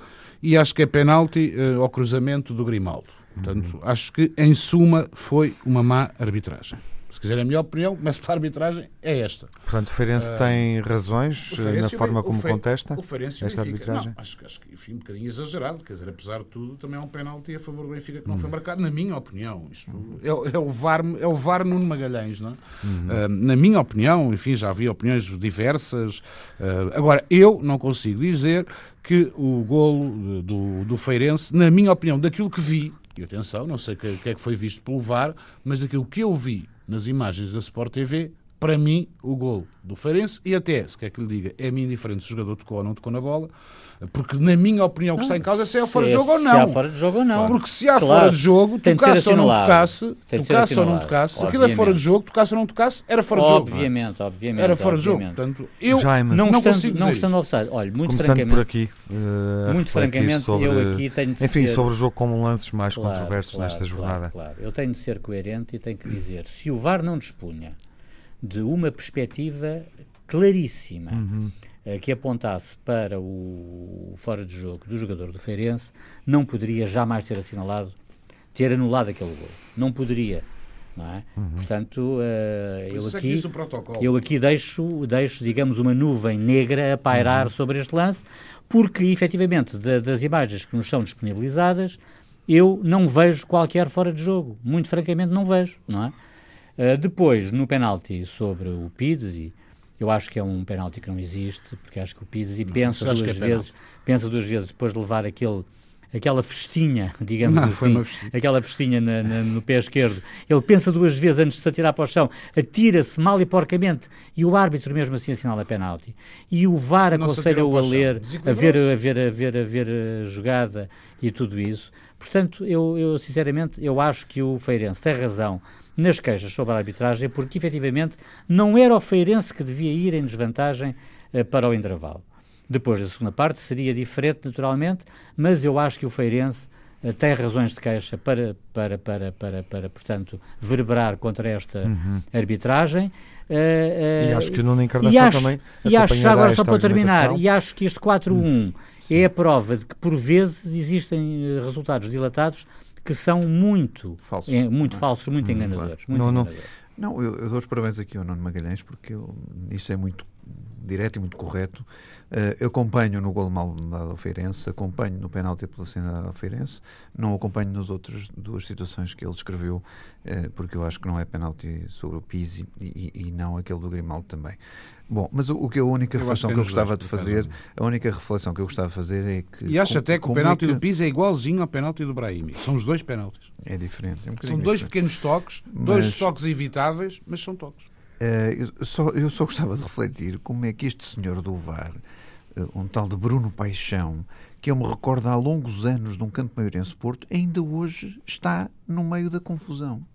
e acho que é penalti eh, ao cruzamento do Grimaldo. Portanto, acho que em suma foi uma má arbitragem. Se quiser a minha opinião, começo pela arbitragem, é esta. Portanto, o Feirense tem razões Feirense na forma como Fe- contesta O Feirense esta Benfica. arbitragem? Não, acho, que- acho que enfim, um bocadinho exagerado. Quer dizer, apesar de tudo, também é um penalti a favor do Benfica que não Hum. foi marcado, na minha opinião. Isto é, o- é o VAR, é o VAR Nuno Magalhães, não é? Uhum. Ah, na minha opinião, enfim, já havia opiniões diversas. Ah, agora, eu não consigo dizer que o golo do, do Feirense, na minha opinião, daquilo que vi, e atenção, não sei o que, que é que foi visto pelo VAR, mas daquilo que eu vi nas imagens da Sport TV, para mim, o gol do Feirense, e até, se quer que lhe diga, é-me indiferente se o jogador tocou ou não tocou na bola, porque, na minha opinião, o que está em causa é se é fora de jogo ou não. Se há fora de jogo ou não. Porque se há claro. fora de jogo, tocasse ou não tocasse, tocasse ou não tocasse, se aquilo é fora de jogo, tocasse ou não tocasse, era fora de jogo. Obviamente, obviamente. Era fora de jogo. Portanto, eu Jaime. não, não consigo não estando offside. Olha, muito Começando francamente. por aqui. Uh, muito francamente, sobre, eu aqui tenho de Enfim, ser, sobre o jogo como lances mais claro, controversos claro, nesta jornada. Claro, claro, eu tenho de ser coerente e tenho que dizer: se o VAR não dispunha de uma perspectiva claríssima. Uhum que apontasse para o fora de jogo do jogador do Feirense, não poderia jamais ter assinalado, ter anulado aquele gol. Não poderia. Não é? Uhum. Portanto, uh, eu, é aqui, eu aqui deixo, deixo, digamos, uma nuvem negra a pairar uhum. sobre este lance, porque, efetivamente, da, das imagens que nos são disponibilizadas, eu não vejo qualquer fora de jogo. Muito francamente, não vejo. Não é? Uh, depois, no penalti sobre o Pizzi, eu acho que é um penalti que não existe, porque acho que o Pizzi pensa duas é vezes, pensa duas vezes depois de levar aquele aquela festinha, digamos não, assim, aquela festinha na, na, no pé esquerdo. Ele pensa duas vezes antes de se atirar para o chão, atira-se mal e porcamente, e o árbitro mesmo assim assinala penalti. E o VAR aconselha-o a ler, a ver, a ver, a ver, a ver a jogada e tudo isso. Portanto, eu, eu sinceramente, eu acho que o Feirense tem razão nas queixas sobre a arbitragem, porque efetivamente não era o Feirense que devia ir em desvantagem uh, para o intervalo. Depois da segunda parte seria diferente, naturalmente, mas eu acho que o Feirense uh, tem razões de queixa para, para, para, para, para portanto, verberar contra esta uhum. arbitragem. Uh, e acho que o Nuno Encarnação também E acho, já agora só para terminar, e acho que este 4-1 uhum. é a prova de que, por vezes, existem resultados dilatados que são muito falsos, é, muito, é? falsos, muito hum, enganadores. Claro. Muito não, enganadores. não, não eu, eu, dou os parabéns aqui ao Nuno Magalhães porque eu, isso é muito direto e muito correto. Uh, eu acompanho no gol mal dado ao Feirense, acompanho no penalti pela cena ao Feirense, não acompanho nas outras duas situações que ele escreveu, uh, porque eu acho que não é penalti sobre o Pizzi e, e, não aquele do Grimaldo também. Bom, mas o, o que a única eu reflexão que, que eu gostava de fazer, a única reflexão que eu gostava de fazer é que. E acho com, até que o penalti é do Pisa é igualzinho ao penalti do Brahimi. São os dois penaltis. É diferente. É um são dois diferente. pequenos toques, mas... dois toques evitáveis, mas são toques. Uh, eu, só, eu só gostava de refletir como é que este senhor do VAR, uh, um tal de Bruno Paixão, que eu me recordo há longos anos de um campo maiorense Porto, ainda hoje está no meio da confusão.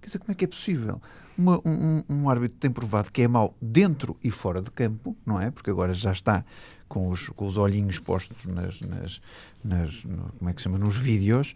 Quer dizer, como é que é possível? Uma, um, um, árbitro tem provado que é mau dentro e fora de campo, não é? Porque agora já está com os, com os olhinhos postos nas, nas, nas no, como é que se chama? nos vídeos.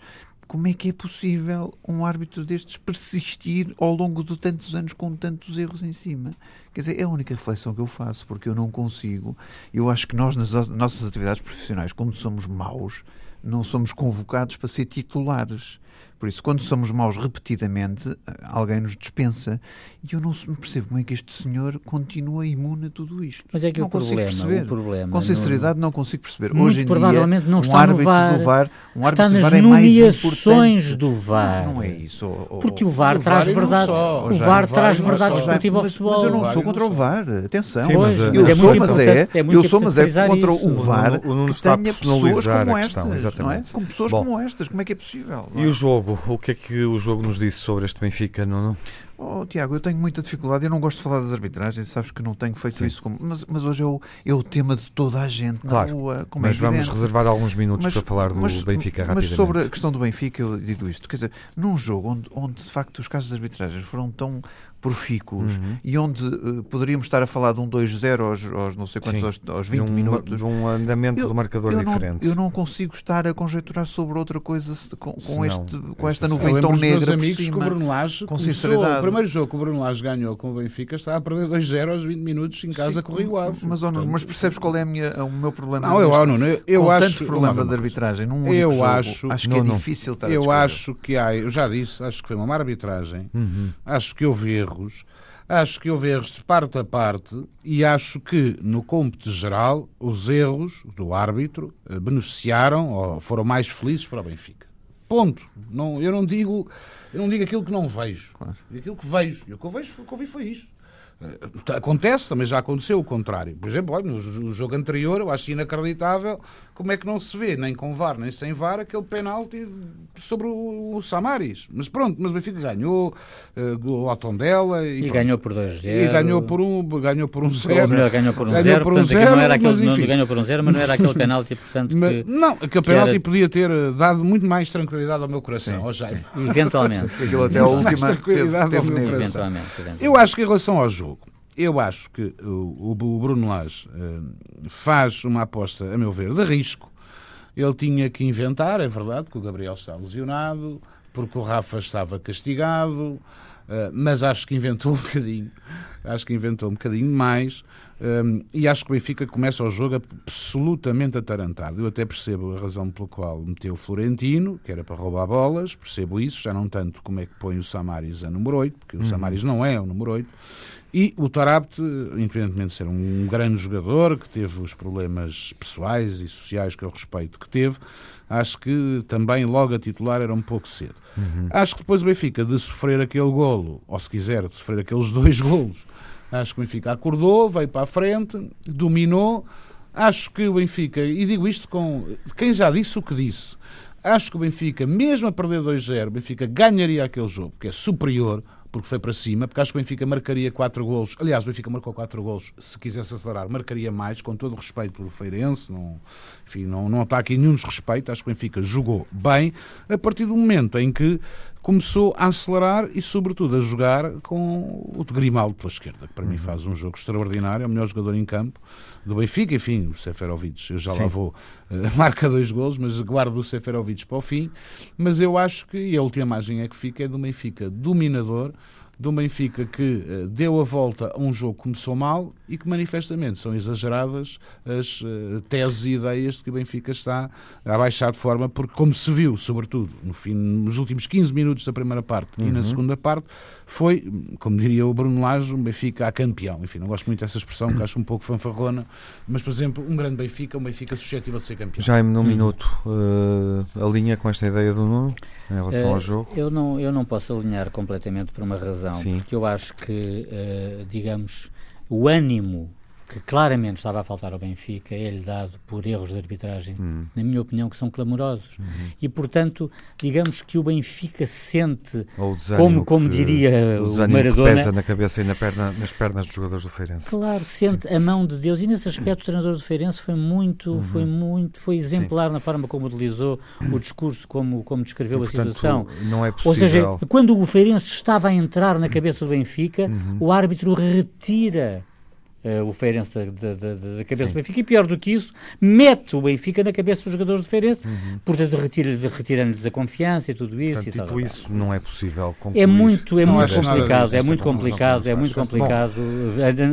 Como é que é possível um árbitro destes persistir ao longo de tantos anos com tantos erros em cima? Quer dizer, é a única reflexão que eu faço, porque eu não consigo. Eu acho que nós, nas nossas atividades profissionais, quando somos maus, não somos convocados para ser titulares. Por isso, quando somos maus repetidamente, alguém nos dispensa. E eu não percebo como é que este senhor continua imune a tudo isto. Mas é que não o problema, perceber. o problema... Com sinceridade, não, não consigo perceber. Muito Hoje em provavelmente dia, não um está árbitro no VAR, do VAR, um árbitro está do nas VAR é mais importante. do VAR. Não, não é isso. Porque o VAR, o traz verdade. O VAR traz verdade desportiva ao futebol. Mas eu não sou contra o VAR. Atenção. Sim, mas, eu é sou, mas é, é eu sou, mas é contra o VAR o, o, que tenha pessoas como estas, é? Com pessoas como estas, como é que é possível? E o jogo? O que é que o jogo nos disse sobre este Benfica, Nuno? Oh, Tiago, eu tenho muita dificuldade, eu não gosto de falar das arbitragens, sabes que não tenho feito Sim. isso, como, mas, mas hoje é o, é o tema de toda a gente claro, rua, mas é vamos reservar alguns minutos mas, para falar do mas, Benfica rapidamente. Mas sobre a questão do Benfica, eu digo isto, quer dizer, num jogo onde, onde de facto os casos de arbitragens foram tão profícuos uhum. e onde uh, poderíamos estar a falar de um 2-0 aos, aos, não sei quantos, aos, aos 20 de um, minutos. De um andamento eu, do marcador eu diferente. Não, eu não consigo estar a conjecturar sobre outra coisa com, com, não, este, com esta nuvem tão negra amigos por cima. Que o Bruno Lage com sinceridade. O primeiro jogo que o Bruno Lage ganhou com o Benfica está a perder 2-0 aos 20 minutos em casa com o Rio Ave. Mas, oh, Nuno, mas percebes qual é a minha, o meu problema? Não, eu, oh, Nuno, eu, eu com acho tanto problema de arbitragem num eu jogo, acho, acho que não, é difícil estar Eu a acho que há, eu já disse, acho que foi uma má arbitragem, uhum. acho que houve erros. Acho que houve erros de parte a parte e acho que, no cômputo geral, os erros do árbitro eh, beneficiaram ou foram mais felizes para o Benfica. Ponto. Não, eu não digo eu não digo aquilo que não vejo. Claro. Aquilo que vejo. E o que eu vejo o que eu vi foi isto. Uh, acontece, também já aconteceu o contrário. Por exemplo, olha, no jogo anterior, eu acho inacreditável como é que não se vê, nem com VAR, nem sem VAR, aquele penalti sobre o, o Samaris. Mas pronto, mas o Benfica ganhou uh, ao Tondela e, e ganhou por 2-0. E ganhou por um, ganhou por um 0. Ou melhor, ganhou por um 0. Ganhou por um zero, não era aquele, mas, não, ganhou por um 0, mas não era aquele penalti, portanto. Mas, que, não, aquele penalti era... podia ter dado muito mais tranquilidade ao meu coração, ao Jaime. Eventualmente. Aquilo até a última tranquilidade teve, teve ao meu coração. Eventualmente, eventualmente. Eu acho que em relação ao jogo, eu acho que o, o Bruno Lage uh, faz uma aposta, a meu ver, de risco. Ele tinha que inventar, é verdade, que o Gabriel está lesionado, porque o Rafa estava castigado, uh, mas acho que inventou um bocadinho. Acho que inventou um bocadinho mais. Um, e acho que o Benfica começa o jogo absolutamente atarantado. Eu até percebo a razão pela qual meteu o Florentino, que era para roubar bolas, percebo isso, já não tanto como é que põe o Samaris a número 8, porque o uhum. Samaris não é o número 8. E o Tarapte, independentemente de ser um grande jogador, que teve os problemas pessoais e sociais que eu respeito que teve, acho que também logo a titular era um pouco cedo. Uhum. Acho que depois o Benfica, de sofrer aquele golo, ou se quiser, de sofrer aqueles dois golos, acho que o Benfica acordou, veio para a frente, dominou. Acho que o Benfica, e digo isto com quem já disse o que disse, acho que o Benfica, mesmo a perder 2-0, o Benfica ganharia aquele jogo, que é superior, porque foi para cima, porque acho que o Benfica marcaria 4 golos. Aliás, o Benfica marcou 4 golos, se quisesse acelerar, marcaria mais, com todo o respeito pelo Feirense, não, enfim, não, não está aqui nenhum desrespeito, acho que o Benfica jogou bem, a partir do momento em que começou a acelerar e, sobretudo, a jogar com o de Grimaldo pela esquerda, que para uhum. mim faz um jogo extraordinário, é o melhor jogador em campo do Benfica, enfim, o Seferovic, eu já Sim. lá vou, uh, marca dois golos, mas guardo o Seferovic para o fim, mas eu acho que, e a última imagem é que fica, é do Benfica dominador, do Benfica que uh, deu a volta a um jogo que começou mal e que manifestamente são exageradas as uh, teses e ideias de que o Benfica está a baixar de forma, porque como se viu, sobretudo no fim, nos últimos 15 minutos da primeira parte uhum. e na uhum. segunda parte, foi, como diria o Bruno Lage, um Benfica a campeão. Enfim, não gosto muito dessa expressão, que acho um pouco fanfarrona, mas, por exemplo, um grande Benfica, um Benfica suscetível de ser campeão. Jaime, num hum. minuto, uh, alinha com esta ideia do Nuno em relação uh, ao jogo? Eu não, eu não posso alinhar completamente por uma razão, Sim. porque eu acho que, uh, digamos, o ânimo que claramente estava a faltar ao Benfica, é-lhe dado por erros de arbitragem, uhum. na minha opinião, que são clamorosos. Uhum. E, portanto, digamos que o Benfica sente, como, como que, diria o, o Maradona... Pesa na cabeça e na perna, nas pernas dos jogadores do Feirense. Claro, sente Sim. a mão de Deus. E, nesse aspecto, o treinador do Feirense foi muito, uhum. foi muito, foi exemplar Sim. na forma como utilizou o discurso, como, como descreveu e, a portanto, situação. Não é possível... Ou seja, quando o Feirense estava a entrar na cabeça do Benfica, uhum. o árbitro retira uh, o Feirense da, da, da cabeça Sim. do Benfica e pior do que isso, mete o Benfica na cabeça dos jogadores do Feirense, uhum. portanto retirando-lhes a confiança e tudo isso. Portanto, e tal, isso não é possível concluir. É muito, é muito complicado, é muito complicado, é muito complicado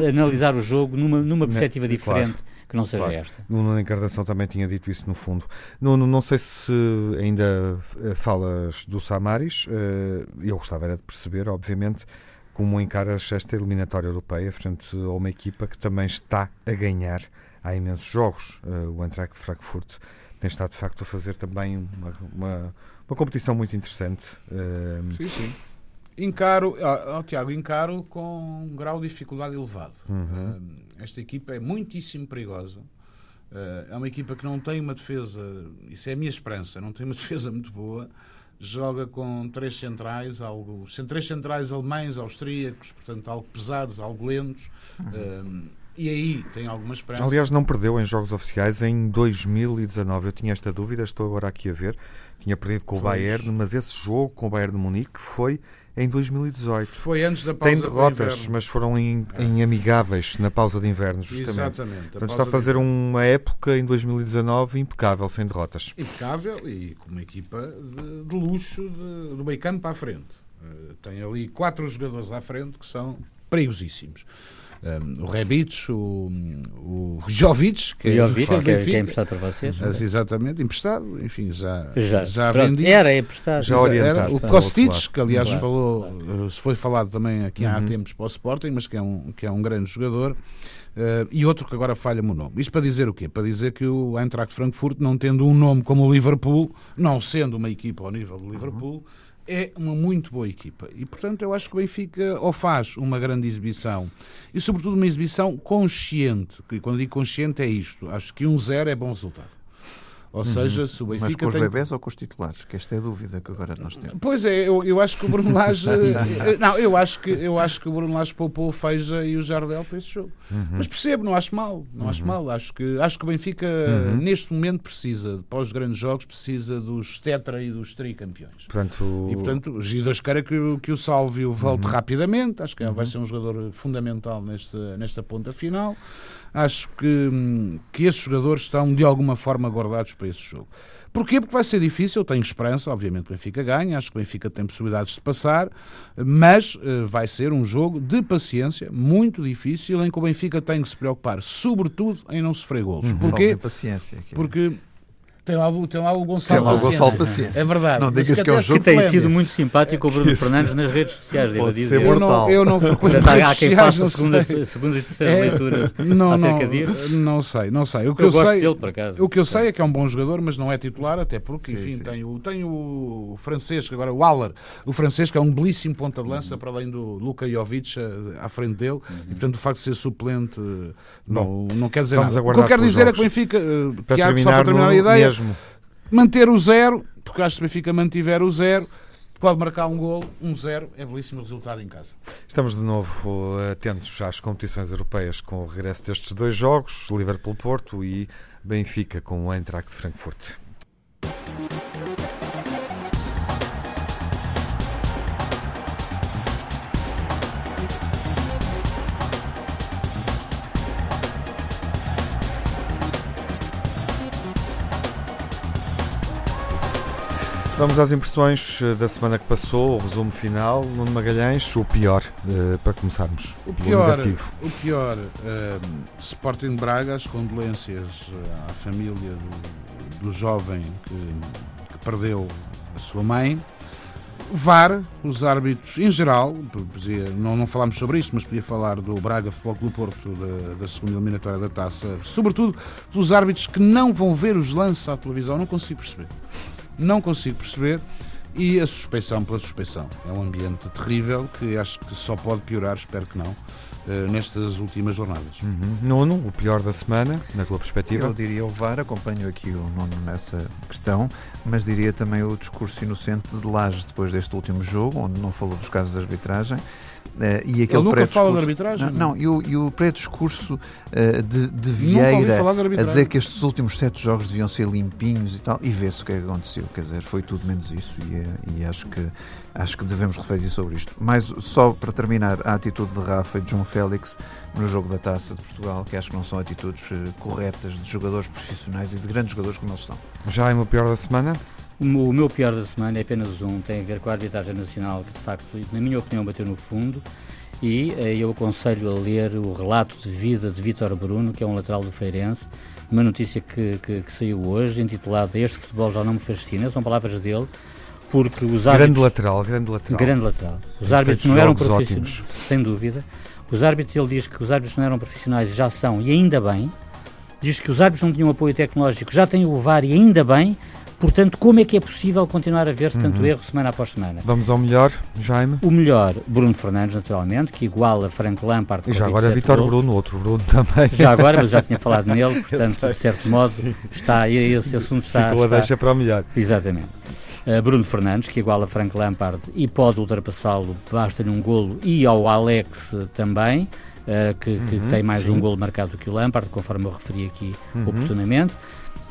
analisar o jogo numa, numa perspectiva diferente. Claro que não seja claro. esta. Nuno Encarnação também tinha dito isso no fundo. Nuno, não sei se ainda eh, falas do Samaris, eh, eu gostava era de perceber, obviamente, como encaras esta eliminatória europeia frente a uma equipa que também está a ganhar há imensos jogos? Uh, o Eintracht de Frankfurt tem estado de facto a fazer também uma, uma, uma competição muito interessante. Uh, sim, sim. Encaro, oh, Tiago, encaro com um grau de dificuldade elevado. Uhum. Uh, esta equipa é muitíssimo perigosa. é uma equipa que não tem uma defesa, isso é a minha esperança, não tem uma defesa muito boa joga com três centrais, algo, três centrais alemães, austríacos, portanto, algo pesados, algo lentos. Uhum. Um, e aí tem alguma esperança. Aliás, não perdeu em jogos oficiais em 2019. Eu tinha esta dúvida, estou agora aqui a ver. Tinha perdido com pois. o Bayern, mas esse jogo com o Bayern de Munique foi em 2018. Foi antes da pausa Tem derrotas, mas foram em, é. em, amigáveis na pausa de inverno, justamente. Exatamente. Portanto, está a fazer uma época em 2019 impecável, sem derrotas. Impecável e com uma equipa de, de luxo de, do meio campo à frente. Uh, tem ali quatro jogadores à frente que são perigosíssimos um, o Rebic, o, o Jovic, que, Jovic, é, que, é, que é emprestado para vocês. Mas, exatamente, emprestado, enfim, já, já, já vendido. Era emprestado. Já orientado. Era, o Kostic, que aliás claro, falou, claro. foi falado também aqui uhum. há tempos para o Sporting, mas que é um, que é um grande jogador. Uh, e outro que agora falha-me o nome. Isto para dizer o quê? Para dizer que o Eintracht Frankfurt, não tendo um nome como o Liverpool, não sendo uma equipa ao nível do Liverpool, é uma muito boa equipa. E, portanto, eu acho que o Benfica ou faz uma grande exibição e, sobretudo, uma exibição consciente. Que, quando digo consciente, é isto. Acho que um zero é bom resultado. Ou uhum. seja, se o Benfica. Mas com os tem... bebés ou com os titulares? Que esta é a dúvida que agora nós temos. Pois é, eu, eu acho que o Bruno Lage. Não, eu acho, que, eu acho que o Bruno Lage poupou o Feija e o Jardel para esse jogo. Uhum. Mas percebo, não acho mal. Não uhum. acho mal. Acho que, acho que o Benfica, uhum. neste momento, precisa, após os grandes jogos, precisa dos tetra e dos tricampeões. Portanto, e, portanto, os Deus queira que, que o Salvio volte uhum. rapidamente. Acho que vai uhum. ser um jogador fundamental nesta, nesta ponta final. Acho que, que esses jogadores estão, de alguma forma, guardados para esse jogo. Porquê? Porque vai ser difícil, eu tenho esperança, obviamente o Benfica ganha, acho que o Benfica tem possibilidades de passar, mas uh, vai ser um jogo de paciência, muito difícil, em que o Benfica tem que se preocupar, sobretudo, em não sofrer golos. Uhum. Porquê? Paciência. Aqui. Porque tem lá, tem lá o Gonçalo, tem lá o Gonçalo Paciência. É verdade. Não digas que é um jogo que tem sido muito simpático o Bruno Fernandes nas redes sociais, devo dizer. Eu não, eu não frequento redes Há quem faça segunda, segunda e terceira é, leituras não, acerca disso. Não sei, não sei. O que eu, eu sei, dele, por acaso. O que eu sei é que é um bom jogador, mas não é titular, até porque, sim, enfim, sim. Tem, o, tem o francês, agora o Aller, o francês, que é um belíssimo ponta de lança, uhum. para além do Luka Jovic eh, à frente dele, uhum. e portanto o facto de ser suplente não, não quer dizer nada. O que eu quero dizer é que o Benfica, uh, Tiago, só para terminar a ideia. Mesmo manter o zero, porque acho que o Benfica mantiver o zero, pode marcar um golo, um zero, é belíssimo resultado em casa. Estamos de novo atentos às competições europeias com o regresso destes dois jogos, Liverpool-Porto e Benfica com o Eintracht Frankfurt. Vamos às impressões eh, da semana que passou, o resumo final. Nuno Magalhães, o pior, uh, para começarmos. O pior, o pior uh, Sporting Braga, as condolências à família do, do jovem que, que, perdeu a sua mãe. VAR, os árbitros em geral, não, não falámos sobre isto, mas podia falar do Braga Futebol Clube Porto, da, da segunda eliminatória da taça, sobretudo pelos árbitros que não vão ver os lances à televisão, não consigo perceber não consigo perceber. E a suspeição pela suspeição. É um ambiente terrível que acho que só pode piorar, espero que não, eh, nestas últimas jornadas. Uhum. Nuno, o pior da semana, na tua perspectiva? Eu diria o VAR, acompanho aqui o Nuno nessa questão, mas diria também o discurso inocente de Laje depois deste último jogo, onde não falou dos casos de arbitragem. Uh, e aquele Ele nunca fala de arbitragem? Não, não, e o, e o pré-discurso uh, de, de Vieira de a dizer que estes últimos sete jogos deviam ser limpinhos e tal, e vê-se o que é que aconteceu. Quer dizer, foi tudo menos isso e, eh, e acho, que, acho que devemos refletir sobre isto. Mas só para terminar, a atitude de Rafa e de João Félix no jogo da Taça de Portugal, que acho que não são atitudes corretas de jogadores profissionais e de grandes jogadores como eles são. Já é o pior da semana? O meu pior da semana é apenas um, tem a ver com a arbitragem nacional, que de facto, na minha opinião, bateu no fundo. E eh, eu aconselho a ler o relato de vida de Vítor Bruno, que é um lateral do Feirense, uma notícia que, que, que saiu hoje, intitulada Este futebol já não me fascina, são palavras dele, porque os árbitros... Grande lateral, grande lateral. Grande lateral. Os árbitros não eram profissionais, sem dúvida. Os árbitros, ele diz que os árbitros não eram profissionais, já são, e ainda bem. Diz que os árbitros não tinham apoio tecnológico, já têm o VAR, e ainda bem Portanto, como é que é possível continuar a ver-se tanto uhum. erro semana após semana? Vamos ao melhor, Jaime. O melhor, Bruno Fernandes, naturalmente, que iguala Frank Lampard. E já agora é Vitor Bruno, outro Bruno também. Já agora, mas já tinha falado nele, portanto, de certo modo, está, esse assunto está. Ficou a deixa para o melhor. Exatamente. Uh, Bruno Fernandes, que iguala Frank Lampard e pode ultrapassá-lo, basta-lhe um golo, e ao Alex também. Uh, que, que uhum, tem mais sim. um golo marcado do que o Lampard, conforme eu referi aqui uhum. oportunamente.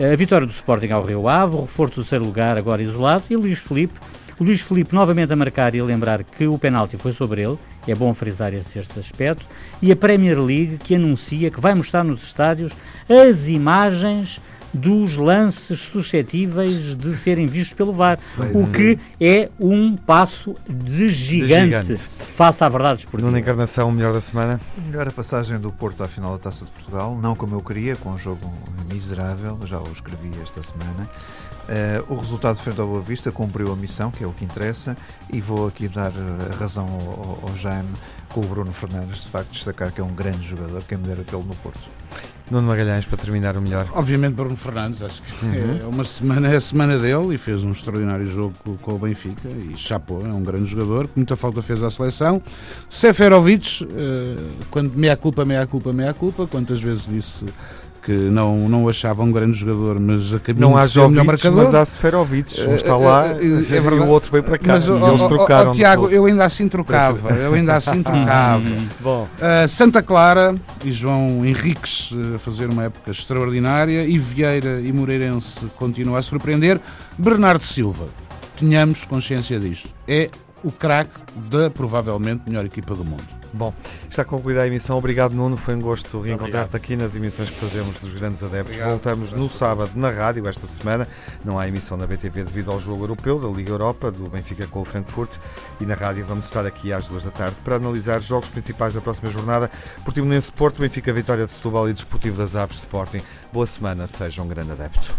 A vitória do Sporting ao Rio Ave, o reforço do terceiro lugar agora isolado e Luís Felipe. O Luís Felipe novamente a marcar e a lembrar que o penalti foi sobre ele, é bom frisar este aspecto, e a Premier League que anuncia que vai mostrar nos estádios as imagens dos lances suscetíveis de serem vistos pelo VAR, pois o que é um passo de gigante, de gigante. face à verdade esportiva. Numa encarnação, o melhor da semana? Melhor a passagem do Porto à final da Taça de Portugal, não como eu queria, com um jogo miserável, já o escrevi esta semana. Uh, o resultado frente ao Boa Vista cumpriu a missão, que é o que interessa, e vou aqui dar a razão ao, ao Jaime com o Bruno Fernandes, de facto, destacar que é um grande jogador, quem me dera tê-lo no Porto. Nuno Magalhães, para terminar o melhor. Obviamente Bruno Fernandes, acho que uhum. é uma semana, é a semana dele e fez um extraordinário jogo com o Benfica e chapou, é um grande jogador, muita falta fez à seleção. Seferovic, eh, quando meia culpa, meia culpa, meia culpa, quantas vezes disse que não, não achava um grande jogador, mas acabou não há o melhor marcador. Mas há Seferovic, um está lá é, é, é e o outro veio para cá. Mas, e oh, eles trocaram. Oh, Tiago, eu ainda assim trocava, eu ainda assim trocava. Bom. Uh, Santa Clara e João Henriques a fazer uma época extraordinária e Vieira e Moreirense continua a surpreender. Bernardo Silva, tenhamos consciência disto, é o craque da provavelmente melhor equipa do mundo. Bom, está concluída a emissão. Obrigado, Nuno. Foi um gosto reencontrar-te aqui nas emissões que fazemos dos grandes adeptos. Obrigado. Voltamos no sábado na rádio, esta semana. Não há emissão na BTV devido ao jogo europeu da Liga Europa, do Benfica com o Frankfurt. E na rádio vamos estar aqui às duas da tarde para analisar os jogos principais da próxima jornada. Portimonense Porto, Benfica Vitória de Setúbal e Desportivo das Aves Sporting. Boa semana, seja um grande adepto.